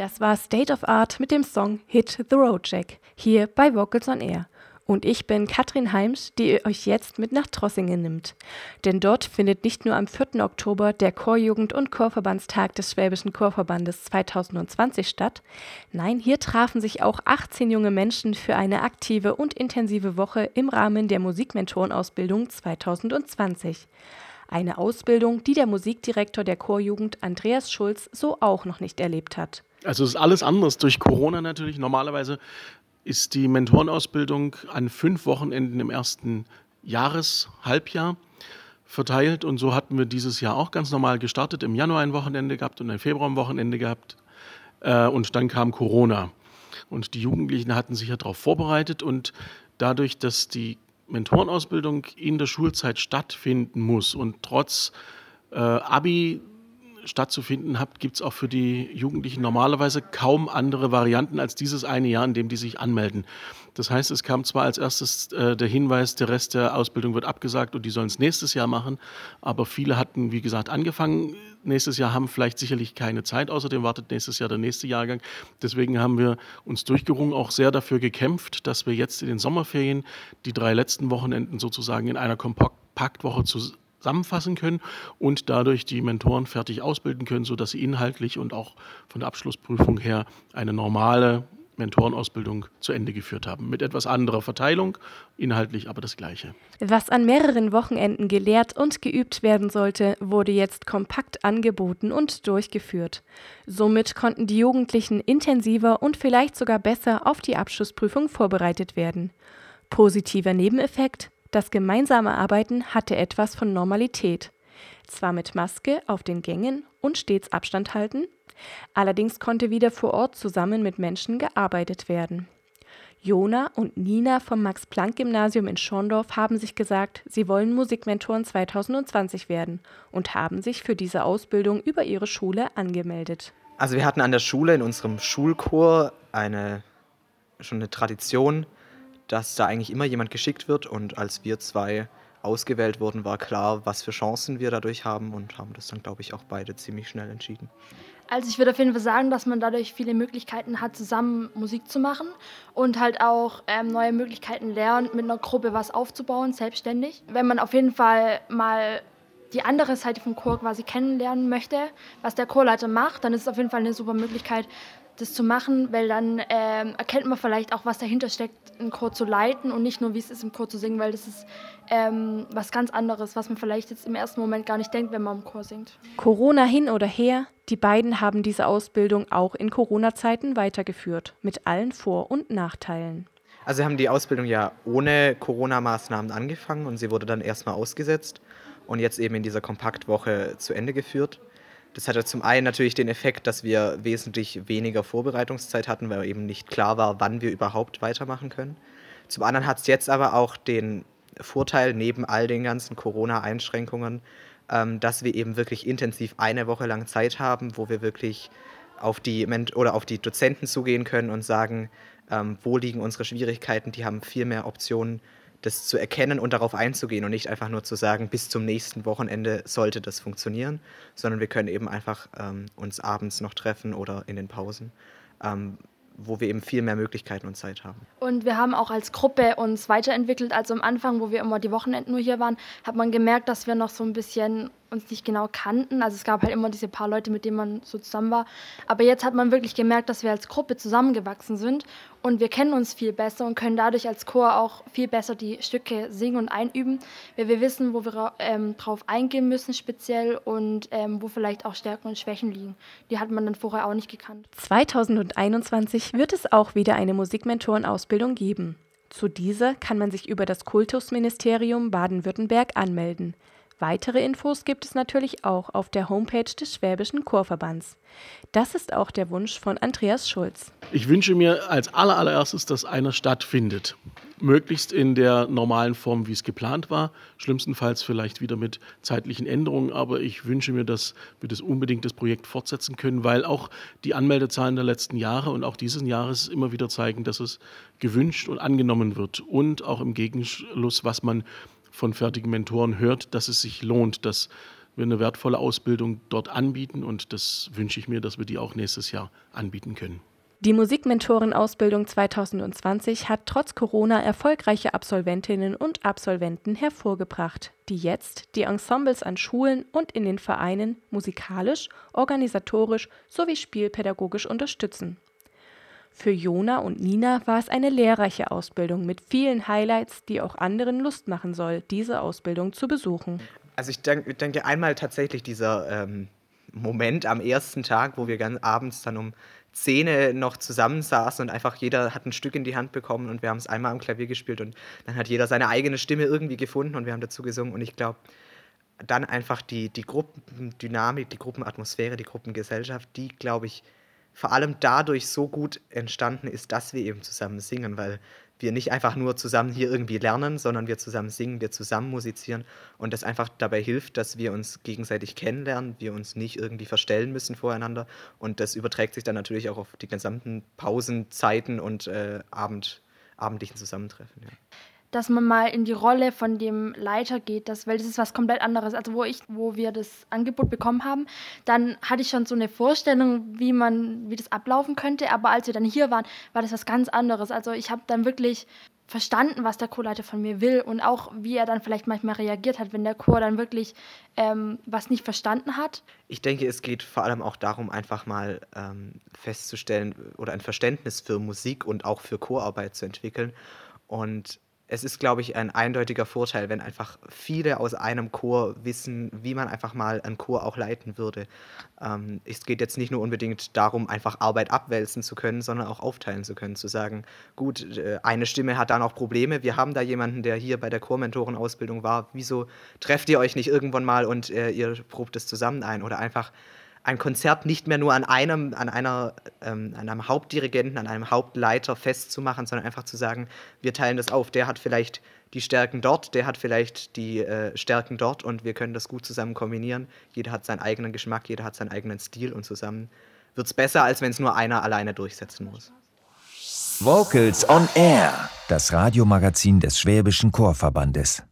Das war State of Art mit dem Song Hit the Road Jack hier bei Vocals on Air. Und ich bin Katrin Heims, die euch jetzt mit nach Trossingen nimmt. Denn dort findet nicht nur am 4. Oktober der Chorjugend- und Chorverbandstag des Schwäbischen Chorverbandes 2020 statt. Nein, hier trafen sich auch 18 junge Menschen für eine aktive und intensive Woche im Rahmen der Musikmentorenausbildung 2020. Eine Ausbildung, die der Musikdirektor der Chorjugend Andreas Schulz so auch noch nicht erlebt hat. Also es ist alles anders durch Corona natürlich. Normalerweise ist die Mentorenausbildung an fünf Wochenenden im ersten Jahreshalbjahr verteilt. Und so hatten wir dieses Jahr auch ganz normal gestartet. Im Januar ein Wochenende gehabt und ein Februar ein Wochenende gehabt. Äh, und dann kam Corona. Und die Jugendlichen hatten sich ja darauf vorbereitet. Und dadurch, dass die Mentorenausbildung in der Schulzeit stattfinden muss und trotz äh, Abi stattzufinden hat, gibt es auch für die Jugendlichen normalerweise kaum andere Varianten als dieses eine Jahr, in dem die sich anmelden. Das heißt, es kam zwar als erstes äh, der Hinweis, der Rest der Ausbildung wird abgesagt und die sollen es nächstes Jahr machen, aber viele hatten, wie gesagt, angefangen nächstes Jahr, haben vielleicht sicherlich keine Zeit, außerdem wartet nächstes Jahr der nächste Jahrgang. Deswegen haben wir uns durchgerungen, auch sehr dafür gekämpft, dass wir jetzt in den Sommerferien die drei letzten Wochenenden sozusagen in einer Kompaktwoche zu zusammenfassen können und dadurch die Mentoren fertig ausbilden können, sodass sie inhaltlich und auch von der Abschlussprüfung her eine normale Mentorenausbildung zu Ende geführt haben. Mit etwas anderer Verteilung, inhaltlich aber das Gleiche. Was an mehreren Wochenenden gelehrt und geübt werden sollte, wurde jetzt kompakt angeboten und durchgeführt. Somit konnten die Jugendlichen intensiver und vielleicht sogar besser auf die Abschlussprüfung vorbereitet werden. Positiver Nebeneffekt, das gemeinsame Arbeiten hatte etwas von Normalität. Zwar mit Maske auf den Gängen und stets Abstand halten, allerdings konnte wieder vor Ort zusammen mit Menschen gearbeitet werden. Jona und Nina vom Max-Planck-Gymnasium in Schorndorf haben sich gesagt, sie wollen Musikmentoren 2020 werden und haben sich für diese Ausbildung über ihre Schule angemeldet. Also wir hatten an der Schule in unserem Schulchor eine schon eine Tradition, dass da eigentlich immer jemand geschickt wird. Und als wir zwei ausgewählt wurden, war klar, was für Chancen wir dadurch haben und haben das dann, glaube ich, auch beide ziemlich schnell entschieden. Also ich würde auf jeden Fall sagen, dass man dadurch viele Möglichkeiten hat, zusammen Musik zu machen und halt auch ähm, neue Möglichkeiten lernt, mit einer Gruppe was aufzubauen, selbstständig. Wenn man auf jeden Fall mal die andere Seite vom Chor quasi kennenlernen möchte, was der Chorleiter macht, dann ist es auf jeden Fall eine super Möglichkeit, das zu machen, weil dann ähm, erkennt man vielleicht auch, was dahinter steckt, einen Chor zu leiten und nicht nur, wie es ist, im Chor zu singen, weil das ist ähm, was ganz anderes, was man vielleicht jetzt im ersten Moment gar nicht denkt, wenn man im Chor singt. Corona hin oder her, die beiden haben diese Ausbildung auch in Corona-Zeiten weitergeführt, mit allen Vor- und Nachteilen. Also wir haben die Ausbildung ja ohne Corona-Maßnahmen angefangen und sie wurde dann erstmal ausgesetzt und jetzt eben in dieser Kompaktwoche zu Ende geführt. Das hatte zum einen natürlich den Effekt, dass wir wesentlich weniger Vorbereitungszeit hatten, weil eben nicht klar war, wann wir überhaupt weitermachen können. Zum anderen hat es jetzt aber auch den Vorteil, neben all den ganzen Corona-Einschränkungen, ähm, dass wir eben wirklich intensiv eine Woche lang Zeit haben, wo wir wirklich auf die, oder auf die Dozenten zugehen können und sagen, ähm, wo liegen unsere Schwierigkeiten. Die haben viel mehr Optionen, das zu erkennen und darauf einzugehen und nicht einfach nur zu sagen, bis zum nächsten Wochenende sollte das funktionieren, sondern wir können eben einfach ähm, uns abends noch treffen oder in den Pausen. Ähm, wo wir eben viel mehr Möglichkeiten und Zeit haben. Und wir haben auch als Gruppe uns weiterentwickelt. Also am Anfang, wo wir immer die Wochenenden nur hier waren, hat man gemerkt, dass wir noch so ein bisschen uns nicht genau kannten. Also es gab halt immer diese paar Leute, mit denen man so zusammen war. Aber jetzt hat man wirklich gemerkt, dass wir als Gruppe zusammengewachsen sind und wir kennen uns viel besser und können dadurch als Chor auch viel besser die Stücke singen und einüben, weil wir wissen, wo wir ähm, drauf eingehen müssen speziell und ähm, wo vielleicht auch Stärken und Schwächen liegen. Die hat man dann vorher auch nicht gekannt. 2021 wird es auch wieder eine Musikmentorenausbildung geben. Zu dieser kann man sich über das Kultusministerium Baden-Württemberg anmelden. Weitere Infos gibt es natürlich auch auf der Homepage des Schwäbischen Chorverbands. Das ist auch der Wunsch von Andreas Schulz. Ich wünsche mir als allererstes, dass einer stattfindet. Möglichst in der normalen Form, wie es geplant war. Schlimmstenfalls vielleicht wieder mit zeitlichen Änderungen. Aber ich wünsche mir, dass wir das unbedingt das Projekt fortsetzen können, weil auch die Anmeldezahlen der letzten Jahre und auch dieses Jahres immer wieder zeigen, dass es gewünscht und angenommen wird. Und auch im Gegenschluss, was man von fertigen Mentoren hört, dass es sich lohnt, dass wir eine wertvolle Ausbildung dort anbieten und das wünsche ich mir, dass wir die auch nächstes Jahr anbieten können. Die Musikmentorenausbildung 2020 hat trotz Corona erfolgreiche Absolventinnen und Absolventen hervorgebracht, die jetzt die Ensembles an Schulen und in den Vereinen musikalisch, organisatorisch sowie spielpädagogisch unterstützen. Für Jona und Nina war es eine lehrreiche Ausbildung mit vielen Highlights, die auch anderen Lust machen soll, diese Ausbildung zu besuchen. Also ich denke, denke einmal tatsächlich dieser ähm, Moment am ersten Tag, wo wir ganz abends dann um Szene noch zusammensaßen und einfach jeder hat ein Stück in die Hand bekommen und wir haben es einmal am Klavier gespielt und dann hat jeder seine eigene Stimme irgendwie gefunden und wir haben dazu gesungen und ich glaube, dann einfach die, die Gruppendynamik, die Gruppenatmosphäre, die Gruppengesellschaft, die, glaube ich, vor allem dadurch so gut entstanden ist, dass wir eben zusammen singen, weil wir nicht einfach nur zusammen hier irgendwie lernen, sondern wir zusammen singen, wir zusammen musizieren und das einfach dabei hilft, dass wir uns gegenseitig kennenlernen, wir uns nicht irgendwie verstellen müssen voreinander und das überträgt sich dann natürlich auch auf die gesamten Pausenzeiten und äh, Abend, abendlichen Zusammentreffen. Ja dass man mal in die Rolle von dem Leiter geht, das, weil das ist was komplett anderes. Also wo ich, wo wir das Angebot bekommen haben, dann hatte ich schon so eine Vorstellung, wie man, wie das ablaufen könnte. Aber als wir dann hier waren, war das was ganz anderes. Also ich habe dann wirklich verstanden, was der Chorleiter von mir will und auch wie er dann vielleicht manchmal reagiert hat, wenn der Chor dann wirklich ähm, was nicht verstanden hat. Ich denke, es geht vor allem auch darum, einfach mal ähm, festzustellen oder ein Verständnis für Musik und auch für Chorarbeit zu entwickeln. Und es ist, glaube ich, ein eindeutiger Vorteil, wenn einfach viele aus einem Chor wissen, wie man einfach mal einen Chor auch leiten würde. Ähm, es geht jetzt nicht nur unbedingt darum, einfach Arbeit abwälzen zu können, sondern auch aufteilen zu können, zu sagen, gut, äh, eine Stimme hat da noch Probleme, wir haben da jemanden, der hier bei der Chormentorenausbildung war, wieso trefft ihr euch nicht irgendwann mal und äh, ihr probt es zusammen ein? Oder einfach ein Konzert nicht mehr nur an einem, an einer, ähm, an einem Hauptdirigenten, an einem Hauptleiter festzumachen, sondern einfach zu sagen, wir teilen das auf. Der hat vielleicht die Stärken dort, der hat vielleicht die äh, Stärken dort und wir können das gut zusammen kombinieren. Jeder hat seinen eigenen Geschmack, jeder hat seinen eigenen Stil und zusammen wird es besser, als wenn es nur einer alleine durchsetzen muss. Vocals on Air, das Radiomagazin des Schwäbischen Chorverbandes.